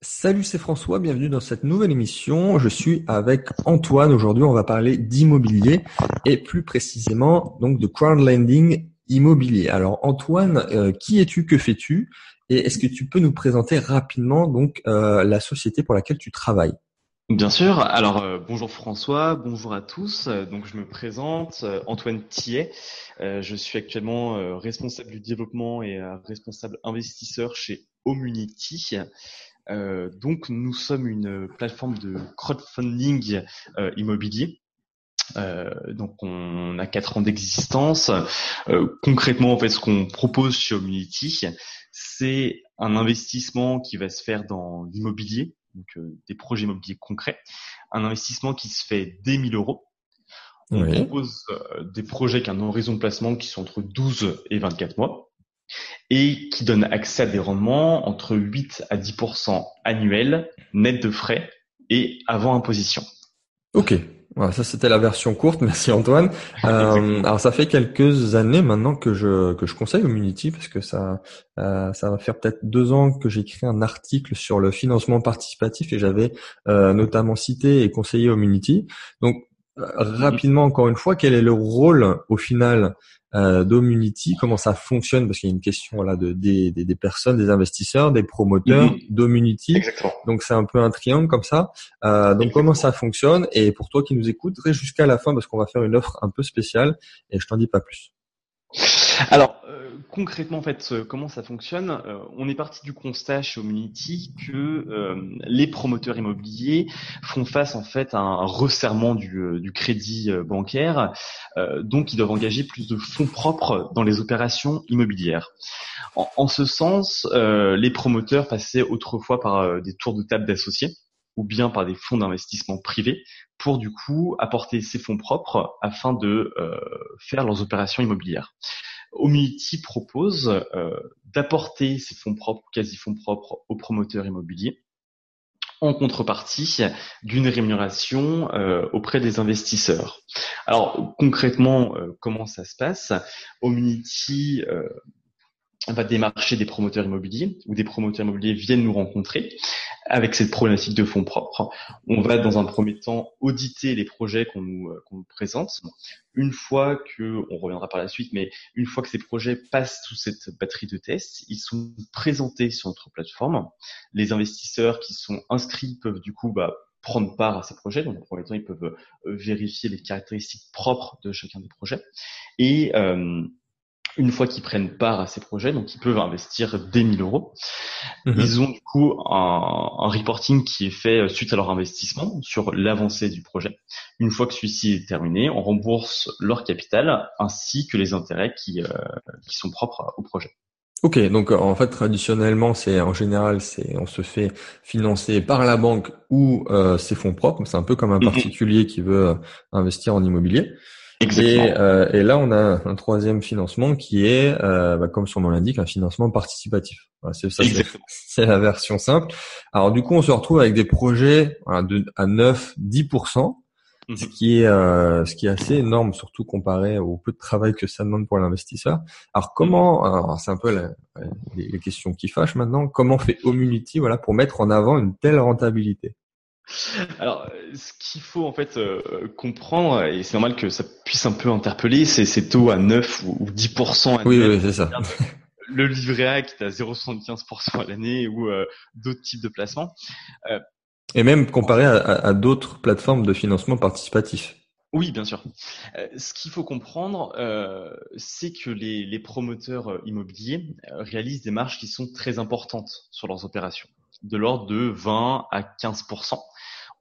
Salut, c'est François, bienvenue dans cette nouvelle émission. Je suis avec Antoine. Aujourd'hui, on va parler d'immobilier et plus précisément donc de crowdlending immobilier. Alors Antoine, euh, qui es-tu, que fais-tu? Et est-ce que tu peux nous présenter rapidement donc euh, la société pour laquelle tu travailles? Bien sûr. Alors euh, bonjour François, bonjour à tous. Donc je me présente, Antoine Tillet. je suis actuellement responsable du développement et responsable investisseur chez Omunity. Euh, donc nous sommes une plateforme de crowdfunding euh, immobilier. Euh, donc on a quatre ans d'existence. concrètement, en fait, ce qu'on propose chez Community, c'est un investissement qui va se faire dans l'immobilier, donc des projets immobiliers concrets, un investissement qui se fait dès 1000 euros. On propose des projets qui ont un horizon de placement qui sont entre 12 et 24 mois et qui donne accès à des rendements entre 8 à 10% annuels, net de frais et avant imposition. Ok, voilà, ça c'était la version courte. Merci Antoine. Euh, alors ça fait quelques années maintenant que je que je conseille Community parce que ça euh, ça va faire peut-être deux ans que j'ai écrit un article sur le financement participatif et j'avais euh, notamment cité et conseillé Community. Donc rapidement encore une fois, quel est le rôle au final euh, d'Omunity, comment ça fonctionne? Parce qu'il y a une question là de des, des, personnes, des investisseurs, des promoteurs mm d'Omunity. Donc c'est un peu un triangle comme ça. Euh, donc comment ça fonctionne? Et pour toi qui nous écoutes, jusqu'à la fin parce qu'on va faire une offre un peu spéciale et je t'en dis pas plus. Alors euh, concrètement en fait euh, comment ça fonctionne euh, On est parti du constat chez Omunity que les promoteurs immobiliers font face en fait à un resserrement du, crédit bancaire, donc ils doivent engager plus de fonds propres dans les opérations immobilières. En, ce sens, les promoteurs passaient autrefois par des tours de table d'associés ou bien par des fonds d'investissement privés pour du coup apporter ces fonds propres afin de faire leurs opérations immobilières. Omnity propose euh, d'apporter ces fonds propres, quasi fonds propres aux promoteurs immobiliers en contrepartie d'une rémunération euh, auprès des investisseurs. Alors concrètement, comment ça se passe? Omnity va démarcher des promoteurs immobiliers ou des promoteurs immobiliers viennent nous rencontrer avec cette problématique de fonds propres. On va dans un premier temps auditer les projets qu'on nous, euh, nous, présente. Une fois que, on reviendra par la suite, mais une fois que ces projets passent sous cette batterie de tests, ils sont présentés sur notre plateforme. Les investisseurs qui sont inscrits peuvent du coup bah, prendre part à ces projets. Donc, en premier temps, ils peuvent euh, vérifier les caractéristiques propres de chacun des projets. Et euh, une fois qu'ils prennent part à ces projets, donc ils peuvent investir des 1000 euros. Mhm. Ils ont du coup un, reporting qui est fait euh, suite à leur investissement sur l'avancée du projet. Une fois que celui-ci est terminé, on rembourse leur capital ainsi que les intérêts qui, euh, qui sont propres au projet. Ok, donc en fait traditionnellement c'est en général c'est on se fait financer par la banque ou euh, ses fonds propres. C'est un peu comme un mhm. particulier qui veut investir en immobilier. Et, euh, et, là, on a un troisième financement qui est, euh, bah, comme son nom l'indique, un financement participatif. c'est ça, c'est la version simple. Alors du coup, on se retrouve avec des projets de, à 9, 10%, ce mhm. qui est euh, ce qui est assez énorme, surtout comparé au peu de travail que ça demande pour l'investisseur. Alors comment, c'est un peu les, questions qui fâchent maintenant. Comment fait Omunity, voilà, pour mettre en avant une telle rentabilité? alors, ce qu'il faut en fait euh, comprendre, et c'est normal que ça puisse un peu interpeller, c'est ces taux à 9 ou, 10% Oui, oui c'est ça. Le livret A qui est à 0,75% à l'année ou euh, d'autres types de placements. Euh, et même comparé à, d'autres plateformes de financement participatif. Oui, bien sûr. ce qu'il faut comprendre, c'est que les, les, promoteurs immobiliers réalisent des marges qui sont très importantes sur leurs opérations, de l'ordre de 20 à 15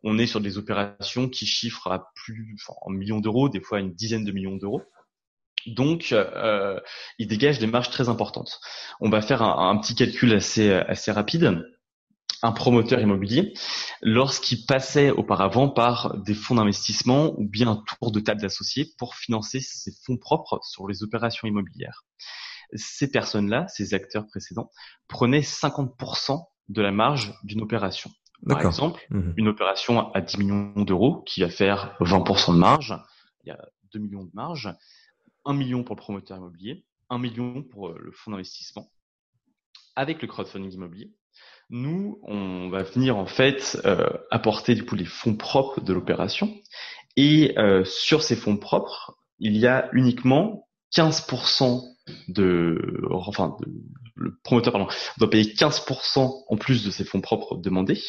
on est sur des opérations qui chiffrent à plus en millions d'euros, des fois une dizaine de millions d'euros. Donc, euh, il dégage des marges très importantes. On va faire un, petit calcul assez, assez rapide. Un promoteur immobilier, lorsqu'il passait auparavant par des fonds d'investissement ou bien un tour de table d'associés pour financer ses fonds propres sur les opérations immobilières. Ces personnes-là, ces acteurs précédents, prenaient 50% de la marge d'une opération. Par exemple, mhm. une opération à 10 millions d'euros qui va faire 20% de marge, il y a 2 millions de marge, 1 million pour le promoteur immobilier, 1 million pour euh, le fonds d'investissement. Avec le crowdfunding immobilier, Nous, on va venir en fait euh, apporter du coup les fonds propres de l'opération. Et euh, sur ces fonds propres, il y a uniquement 15% de, enfin, le promoteur pardon, doit payer 15% en plus de ses fonds propres demandés.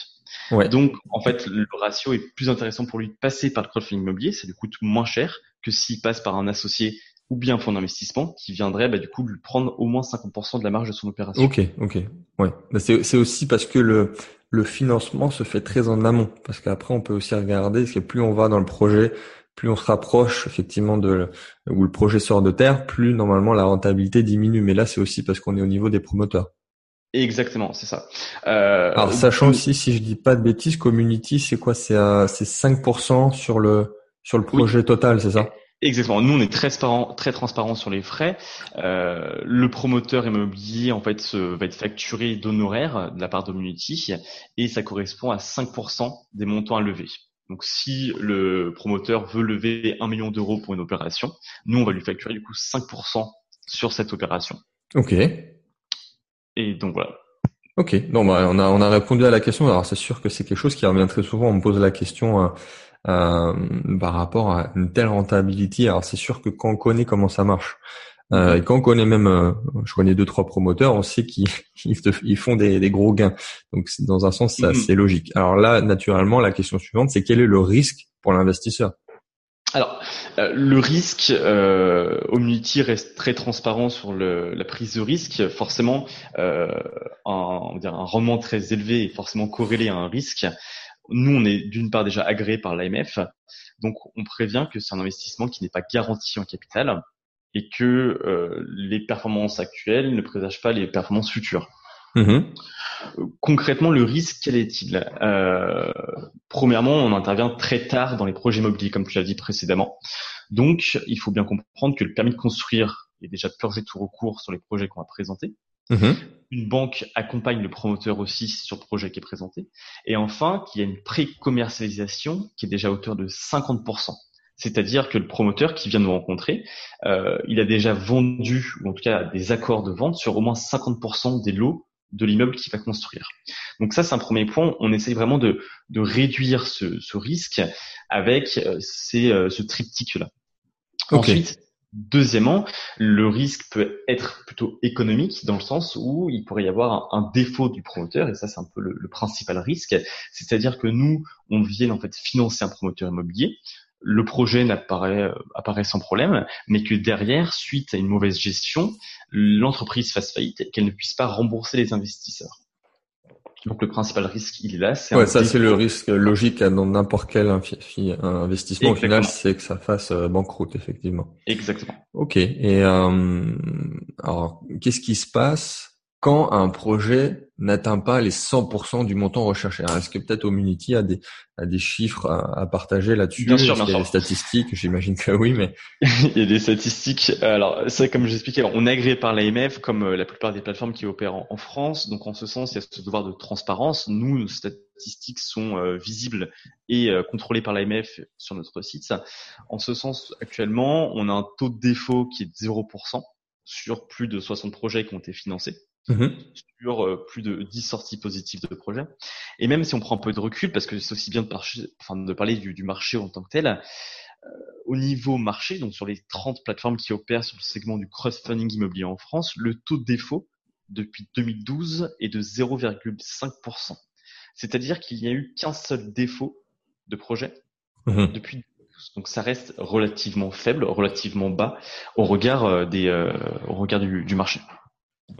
Ouais. Donc, en fait, le ratio est plus intéressant pour lui de passer par le crowdfunding immobilier, ça lui coûte moins cher que s'il passe par un associé ou bien un fonds d'investissement qui viendrait bah, du coup lui prendre au moins 50% de la marge de son opération. Ok, ok, ouais. Bah, c'est aussi parce que le le financement se fait très en amont, parce qu'après on peut aussi regarder, parce que plus on va dans le projet, plus on se rapproche effectivement de où le projet sort de terre, plus normalement la rentabilité diminue. Mais là, c'est aussi parce qu'on est au niveau des promoteurs. Exactement, c'est ça. Euh, Alors sachant aussi, si je dis pas de bêtises, community, c'est quoi? C'est c'est 5% sur le sur le projet total, c'est ça? Exactement. Nous, on est très transparent, très transparent sur les frais. Euh, le promoteur immobilier, en fait, va être facturé d'honoraires de la part d'Ommunity et ça correspond à 5% des montants à lever. Donc, si le promoteur veut lever un million d'euros pour une opération, nous, on va lui facturer du coup 5% sur cette opération. Ok. Et donc voilà. Ok. Non, bah, on a on a répondu à la question. Alors, c'est sûr que c'est quelque chose qui revient très souvent. On me pose la question. Euh, euh, par rapport à une telle rentabilité. Alors c'est sûr que quand on connaît comment ça marche, euh, et quand on connaît même, euh, je connais deux trois promoteurs, on sait qu'ils ils font des, des, gros gains. Donc dans un sens, c'est mm-hmm. logique. Alors là, naturellement, la question suivante, c'est quel est le risque pour l'investisseur? Alors, euh, le risque, euh, Omnity reste très transparent sur la prise de risque. Forcément, euh, un, on rendement très élevé est forcément corrélé à un risque. Nous, on est d'une part déjà agréé par l'AMF, donc on prévient que c'est un investissement qui n'est pas garanti en capital et que euh, les performances actuelles ne présagent pas les performances futures. Mm-hmm. Concrètement, le risque, quel est-il? Euh, Premièrement, on intervient très tard dans les projets immobiliers, comme tu l'as dit précédemment. Donc, il faut bien comprendre que le permis de construire est déjà purgé tout recours sur les projets qu'on va présenter. Mm-hmm. Une banque accompagne le promoteur aussi sur le projet qui est présenté. Et enfin, qu'il y a une pré-commercialisation qui est déjà à hauteur de 50%. C'est-à-dire que le promoteur qui vient nous rencontrer, euh, il a déjà vendu, ou en tout cas des accords de vente sur au moins 50% des lots de l'immeuble qu'il va construire. Donc ça, c'est un premier point. On essaye vraiment de, de réduire ce, ce risque avec euh, ces, euh, ce triptyque-là. Ensuite, Deuxièmement, le risque peut être plutôt économique dans le sens où il pourrait y avoir un, défaut du promoteur et ça c'est un peu le, principal risque, c'est-à-dire que nous on vient en fait financer un promoteur immobilier, le projet n'apparaît apparaît sans problème, mais que derrière, suite à une mauvaise gestion, l'entreprise fasse faillite et qu'elle ne puisse pas rembourser les investisseurs. Donc le principal risque, il est là. Ouais, ça c'est le risque logique dans n'importe quel investissement. Au final, c'est que ça fasse euh, banqueroute, effectivement. Exactement. Ok. Et euh, alors, qu'est-ce qui se passe quand un projet n'atteint pas les 100% du montant recherché. Est-ce que peut-être Omunity a des, a des chiffres à, partager là-dessus? Bien sûr, bien sûr. Il y a des statistiques, j'imagine que oui, mais il y a des statistiques. Alors, c'est comme j'expliquais, on est agréé par l'AMF, comme euh, la plupart des plateformes qui opèrent en, France. Donc, en ce sens, il y a ce devoir de transparence. Nous, nos statistiques sont euh, visibles et euh, contrôlées par l'AMF sur notre site. En ce sens, actuellement, on a un taux de défaut qui est de 0% sur plus de 60 projets qui ont été financés. Mmh sur euh, plus de 10 sorties positives de projets. Et même si on prend un peu de recul, parce que c'est aussi bien de, enfin, de parler du, du, marché en tant que tel, euh, au niveau marché, donc sur les 30 plateformes qui opèrent sur le segment du crowdfunding immobilier en France, le taux de défaut depuis 2012 est de 0,5%. C'est-à-dire qu'il n'y a eu qu'un seul défaut de projet mmh depuis donc ça reste relativement faible, relativement bas au regard euh, des, euh, au regard du, du marché.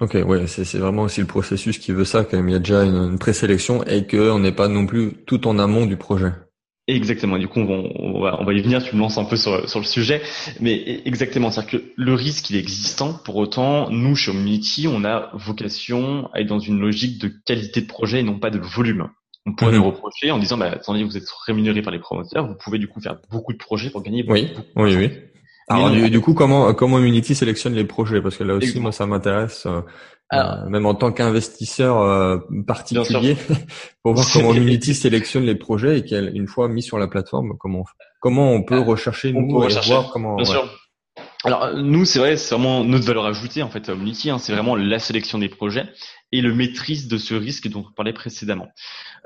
Ok, ouais, c'est vraiment aussi le processus qui veut ça, quand même. Il y a déjà une, présélection et qu'on n'est pas non plus tout en amont du projet. Exactement. Du coup, on va, on va, y venir. Tu me lances un peu sur, sur le sujet, mais exactement. C'est-à-dire que le risque, il est existant. Pour autant, nous, chez Omnity, on a vocation à être dans une logique de qualité de projet et non pas de volume. On pourrait nous mhm. reprocher en disant, bah, attendez, vous êtes rémunéré par les promoteurs, vous pouvez du coup faire beaucoup de projets pour gagner. Oui, oui, oui. Alors du, coup, comment comment Unity sélectionne les projets? Parce que là aussi, moi, ça m'intéresse, euh, euh, même en tant qu'investisseur euh, particulier, pour voir comment Unity sélectionne les projets et qu'une fois mis sur la plateforme, comment comment on peut rechercher nous et voir comment. Bien sûr. Alors nous, c'est vrai, c'est vraiment notre valeur ajoutée en fait à Unity. Hein, c'est vraiment la sélection des projets et le maîtrise de ce risque dont on parlait précédemment.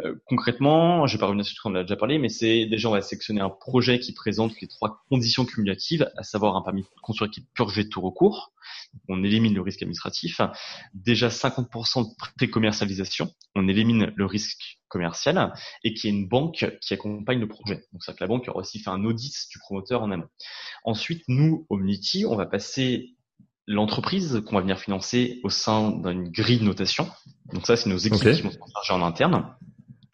Euh, concrètement, je vais pas revenir sur ce qu'on a déjà parlé, mais c'est déjà on va sélectionner un projet qui présente les trois conditions cumulatives, à savoir un permis de construire qui est purgé de tout recours. On élimine le risque administratif. Déjà 50% de pré-commercialisation, on élimine le risque commercial et qui est une banque qui accompagne le projet. Donc c'est que la banque aura aussi fait un audit du promoteur en amont. Ensuite, nous, Omnity, on va passer l'entreprise qu'on va venir financer au sein d'une grille de notation. Donc ça, c'est nos équipes qui vont se charger en interne.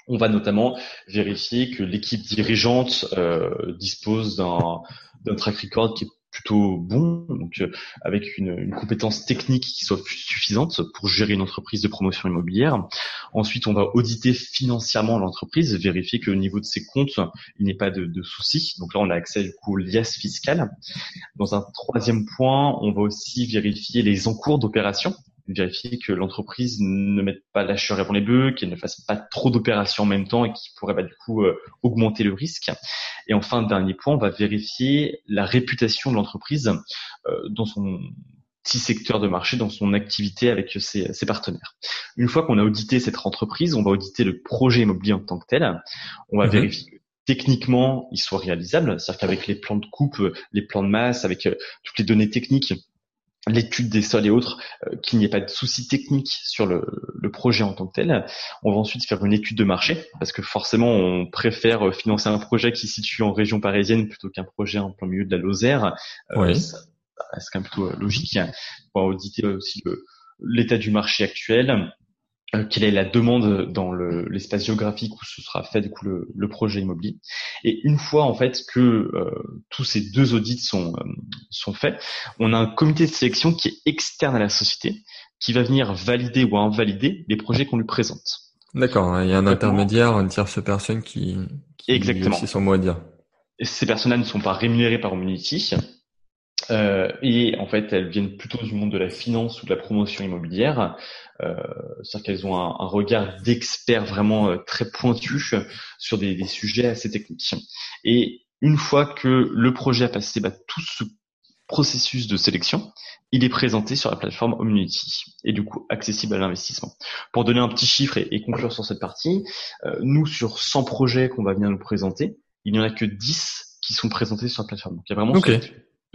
On va notamment vérifier que l'équipe dirigeante euh, dispose d'un track record qui est plutôt bon, donc euh, avec une, une, compétence technique qui soit suffisante pour gérer une entreprise de promotion immobilière. Ensuite, on va auditer financièrement l'entreprise, vérifier qu'au niveau de ses comptes, il n'y ait pas de, de, soucis. Donc là, on a accès du coup au liasse fiscal. Dans un troisième point, on va aussi vérifier les encours d'opération vérifier que l'entreprise ne mette pas la charrue avant les bœufs, qu'elle ne fasse pas trop d'opérations en même temps et qui pourrait bah, du coup euh, augmenter le risque. Et enfin, dernier point, on va vérifier la réputation de l'entreprise euh, dans son petit secteur de marché, dans son activité avec ses, ses partenaires. Une fois qu'on a audité cette entreprise, on va auditer le projet immobilier en tant que tel. On va mhm. vérifier que techniquement, il soit réalisable, c'est-à-dire qu'avec les plans de coupe, les plans de masse, avec euh, toutes les données techniques, l'étude des sols et autres, euh, qu'il n'y ait pas de soucis techniques sur le, projet en tant que tel. On va ensuite faire une étude de marché, parce que forcément, on préfère euh, financer un projet qui se situe en région parisienne plutôt qu'un projet en plein milieu de la Lozère. Euh, Ça, reste quand même plutôt logique. On va auditer aussi l'état du marché actuel, euh, quelle est la demande dans l'espace géographique où ce sera fait du coup le, projet immobilier. Et une fois en fait que euh, tous ces deux audits sont euh, sont faits, on a un comité de sélection qui est externe à la société, qui va venir valider ou invalider les projets qu'on lui présente. D'accord, hein, il y a un intermédiaire, une tierce personne qui, qui Exactement. aussi son mot à dire. Ces personnes-là ne sont pas rémunérées par Omnity. Euh, et en fait, elles viennent plutôt du monde de la finance ou de la promotion immobilière. Euh, C'est-à-dire qu'elles ont un, un regard d'expert vraiment euh, très pointu sur des, des, sujets assez techniques. Et une fois que le projet a passé bah, tout ce processus de sélection, il est présenté sur la plateforme Omnity et du coup accessible à l'investissement. Pour donner un petit chiffre et, et conclure sur cette partie, euh, nous sur 100 projets qu'on va venir nous présenter, il n'y en a que 10 qui sont présentés sur la plateforme. Donc il y a vraiment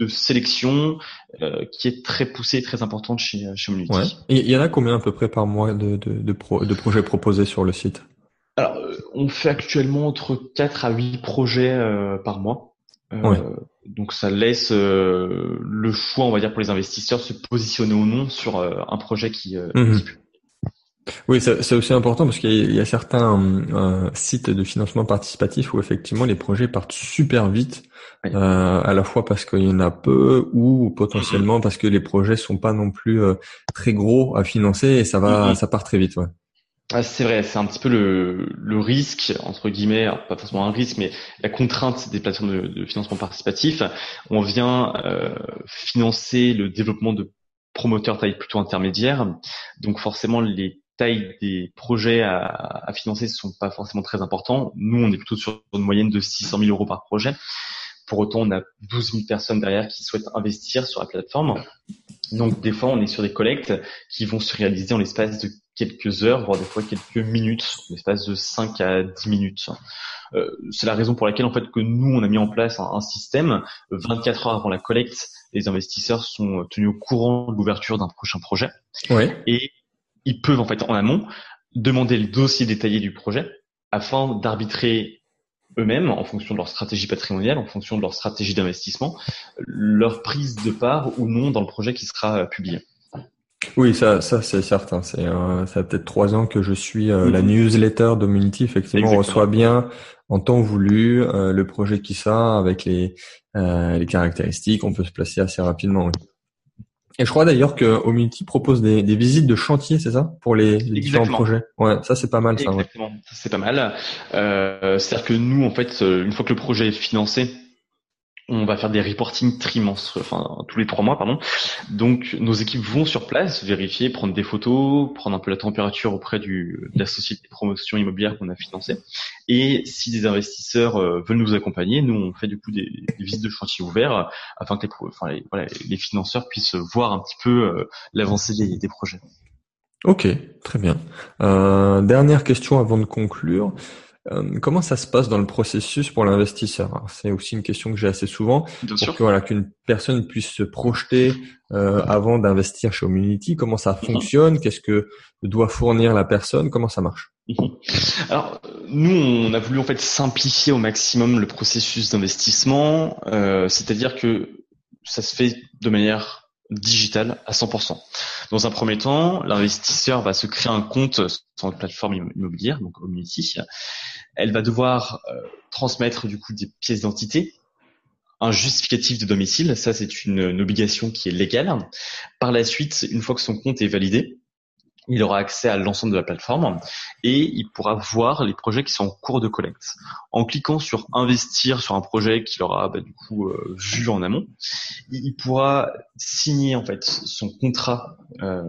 de sélection euh, qui est très poussée et très importante chez, chez Ouais. Et il y en a combien à peu près par mois de, de, de, de projets proposés sur le site? Alors, euh, on fait actuellement entre 4 à 8 projets euh, par mois. Euh, donc ça laisse le choix, on va dire, pour les investisseurs se positionner ou non sur un projet qui, mmh. qui oui, c'est aussi important parce qu'il y, a certains euh, sites de financement participatif où effectivement les projets partent super vite, euh, à la fois parce qu'il y en a peu ou potentiellement parce que les projets sont pas non plus euh, très gros à financer et ça va, mm-hmm. ça part très vite. Ouais. Ah, c'est vrai, c'est un petit peu le, le risque entre guillemets, pas forcément un risque, mais la contrainte des plateformes de, de financement participatif. On vient euh, financer le développement de promoteurs taille plutôt intermédiaire, donc forcément les taille des projets à, à financer ne sont pas forcément très importants. Nous, on est plutôt sur une moyenne de 600 000 euros par projet. Pour autant, on a 12 000 personnes derrière qui souhaitent investir sur la plateforme. Donc, des fois, on est sur des collectes qui vont se réaliser en l'espace de quelques heures, voire des fois quelques minutes, en l'espace de 5 à 10 minutes. Euh, c'est la raison pour laquelle, en fait, que nous, on a mis en place un, un système. 24 heures avant la collecte, les investisseurs sont tenus au courant de l'ouverture d'un prochain projet. Ouais. Et ils peuvent en fait en amont demander le dossier détaillé du projet afin d'arbitrer eux-mêmes, en fonction de leur stratégie patrimoniale, en fonction de leur stratégie d'investissement, leur prise de part ou non dans le projet qui sera euh, publié. Oui, ça, ça c'est certain. C'est euh, ça fait peut-être trois ans que je suis euh, la mhm. newsletter d'Omnity. Effectivement, on reçoit bien en temps voulu le projet qui sort avec les les caractéristiques. On peut se placer assez rapidement. Oui. Et je crois d'ailleurs que Omnity propose des, des, visites de chantier, c'est ça, pour les, les différents projets. Ouais, ça c'est pas mal, ça. Exactement, c'est pas mal. Euh, C'est-à-dire que nous, en fait, une fois que le projet est financé, on va faire des reporting trimenses, enfin tous les trois mois, pardon. Donc nos équipes vont sur place, vérifier, prendre des photos, prendre un peu la température auprès de la société de promotion immobilière qu'on a financée. Et si des investisseurs euh, veulent nous accompagner, nous on fait du coup des, visites de chantier ouverts afin que les, enfin, financeurs puissent voir un petit peu euh, l'avancée des, projets. Ok, très bien. Euh, dernière question avant de conclure. Euh, comment ça se passe dans le processus pour l'investisseur? C'est aussi une question que j'ai assez souvent. Bien sûr. voilà qu'une personne puisse se projeter euh, avant d'investir chez Community. Comment ça mhm. fonctionne? Qu'est-ce que doit fournir la personne? Comment ça marche? Mhm. Alors nous, on a voulu en fait simplifier au maximum le processus d'investissement. Euh, c'est-à-dire que ça se fait de manière digitale à 100%. Dans un premier temps, l'investisseur va se créer un compte sur une plateforme immobilière, donc Omnity. Elle va devoir euh, transmettre du coup des pièces d'identité, un justificatif de domicile, ça c'est une, obligation qui est légale. Par la suite, une fois que son compte est validé, il aura accès à l'ensemble de la plateforme et il pourra voir les projets qui sont en cours de collecte. En cliquant sur investir sur un projet qu'il aura bah, du coup euh, vu en amont, il pourra signer en fait son contrat euh,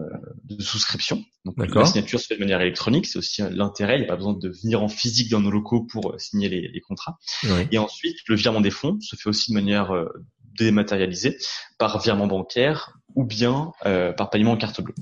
de souscription. Donc la signature se fait de manière électronique, c'est aussi l'intérêt. Il n'y a pas besoin de venir en physique dans nos locaux pour euh, signer les, contrats. Et ensuite, le virement des fonds se fait aussi de manière dématérialisée par virement bancaire ou bien par paiement en carte bleue.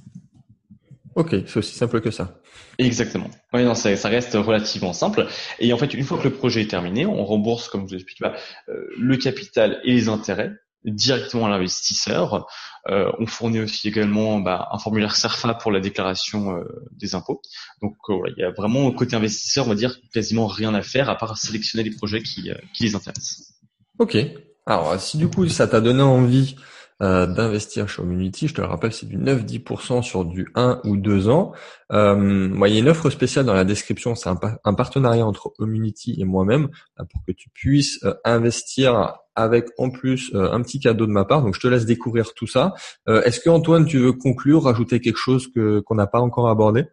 Ok, c'est aussi simple que ça. Exactement. Oui, non, ça, ça, reste relativement simple. Et en fait, une fois que le projet est terminé, on rembourse, comme je vous explique, bah, euh, le capital et les intérêts directement à l'investisseur. Euh, on fournit aussi également bah, un formulaire CERFA pour la déclaration euh, des impôts. Donc il y a vraiment côté investisseur, on va dire quasiment rien à faire à part sélectionner les projets qui, qui les intéressent. Ok. Alors si du coup ça t'a donné envie euh, d'investir chez Community. Je te le rappelle, c'est du 9-10% sur du 1 ou 2 ans. Euh, il y a une offre spéciale dans la description. C'est un, partenariat entre Community et moi-même pour que tu puisses euh, investir avec en plus euh, un petit cadeau de ma part. Donc, je te laisse découvrir tout ça. Est-ce que Antoine, tu veux conclure, rajouter quelque chose que qu'on n'a pas encore abordé?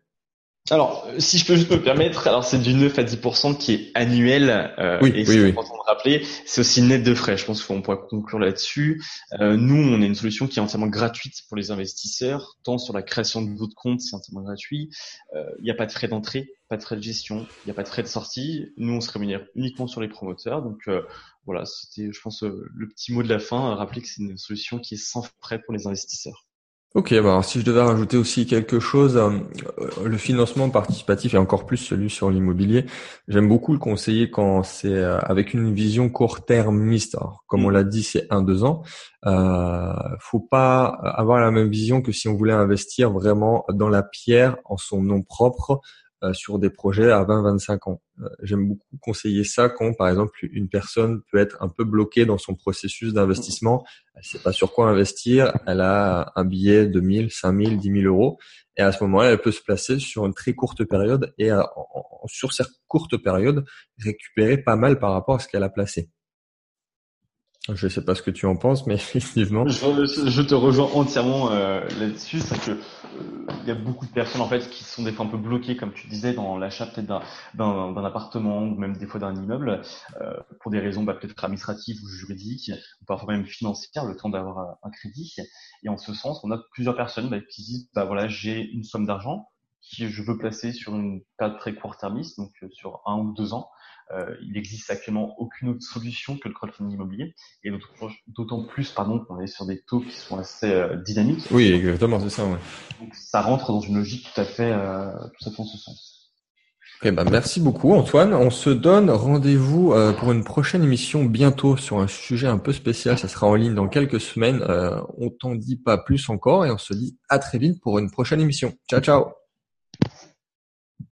Alors, si je peux juste me permettre, alors c'est du 9 à 10% qui est annuel, euh, oui, et c'est important de rappeler, c'est aussi net de frais. Je pense qu'on pourra conclure là-dessus. Euh, nous, on a une solution qui est entièrement gratuite pour les investisseurs, tant sur la création de votre compte, c'est entièrement gratuit. Euh, il n'y a pas de frais d'entrée, pas de frais de gestion, il n'y a pas de frais de sortie. Nous, on se rémunère uniquement sur les promoteurs. Donc euh, voilà, c'était, je pense, euh, le petit mot de la fin. Rappeler que c'est une solution qui est sans frais pour les investisseurs. Ok, bah alors si je devais rajouter aussi quelque chose, euh, le financement participatif et encore plus celui sur l'immobilier, j'aime beaucoup le conseiller quand c'est euh, avec une vision court-termiste. Comme on mm. l'a dit, c'est un deux ans. Euh, faut pas avoir la même vision que si on voulait investir vraiment dans la pierre en son nom propre euh, sur des projets à 20-25 ans. Euh, j'aime beaucoup conseiller ça quand, par exemple, une personne peut être un peu bloquée dans son processus d'investissement. Elle sait pas sur quoi investir. Elle a un billet de 1000, 5000, 10 000 euros. Et à ce moment-là, elle peut se placer sur une très courte période et sur cette courte période, récupérer pas mal par rapport à ce qu'elle a placé. Je ne sais pas ce que tu en penses, mais effectivement. Je, te rejoins entièrement euh, là-dessus, c'est que euh, il y a beaucoup de personnes en fait qui sont des fois un peu bloquées, comme tu disais, dans l'achat peut-être d'un appartement ou même des fois d'un immeuble, euh, pour des raisons bah, peut-être administratives ou juridiques, ou parfois même financières, le temps d'avoir un crédit. Et en ce sens, on a plusieurs personnes bah, qui disent, bah voilà, j'ai une somme d'argent que je veux placer sur une période très court-termiste, donc sur un ou deux ans. Euh, il n'existe actuellement aucune autre solution que le crowdfunding immobilier, et d'autant plus pardon qu'on est sur des taux qui sont assez euh, dynamiques. Oui, exactement, c'est ça. Ouais. Donc ça rentre dans une logique tout à fait, euh, tout à fait en ce sens. Eh ben, merci beaucoup Antoine. On se donne rendez-vous euh, pour une prochaine émission bientôt sur un sujet un peu spécial. Ça sera en ligne dans quelques semaines. Euh, on t'en dit pas plus encore et on se dit à très vite pour une prochaine émission. Ciao ciao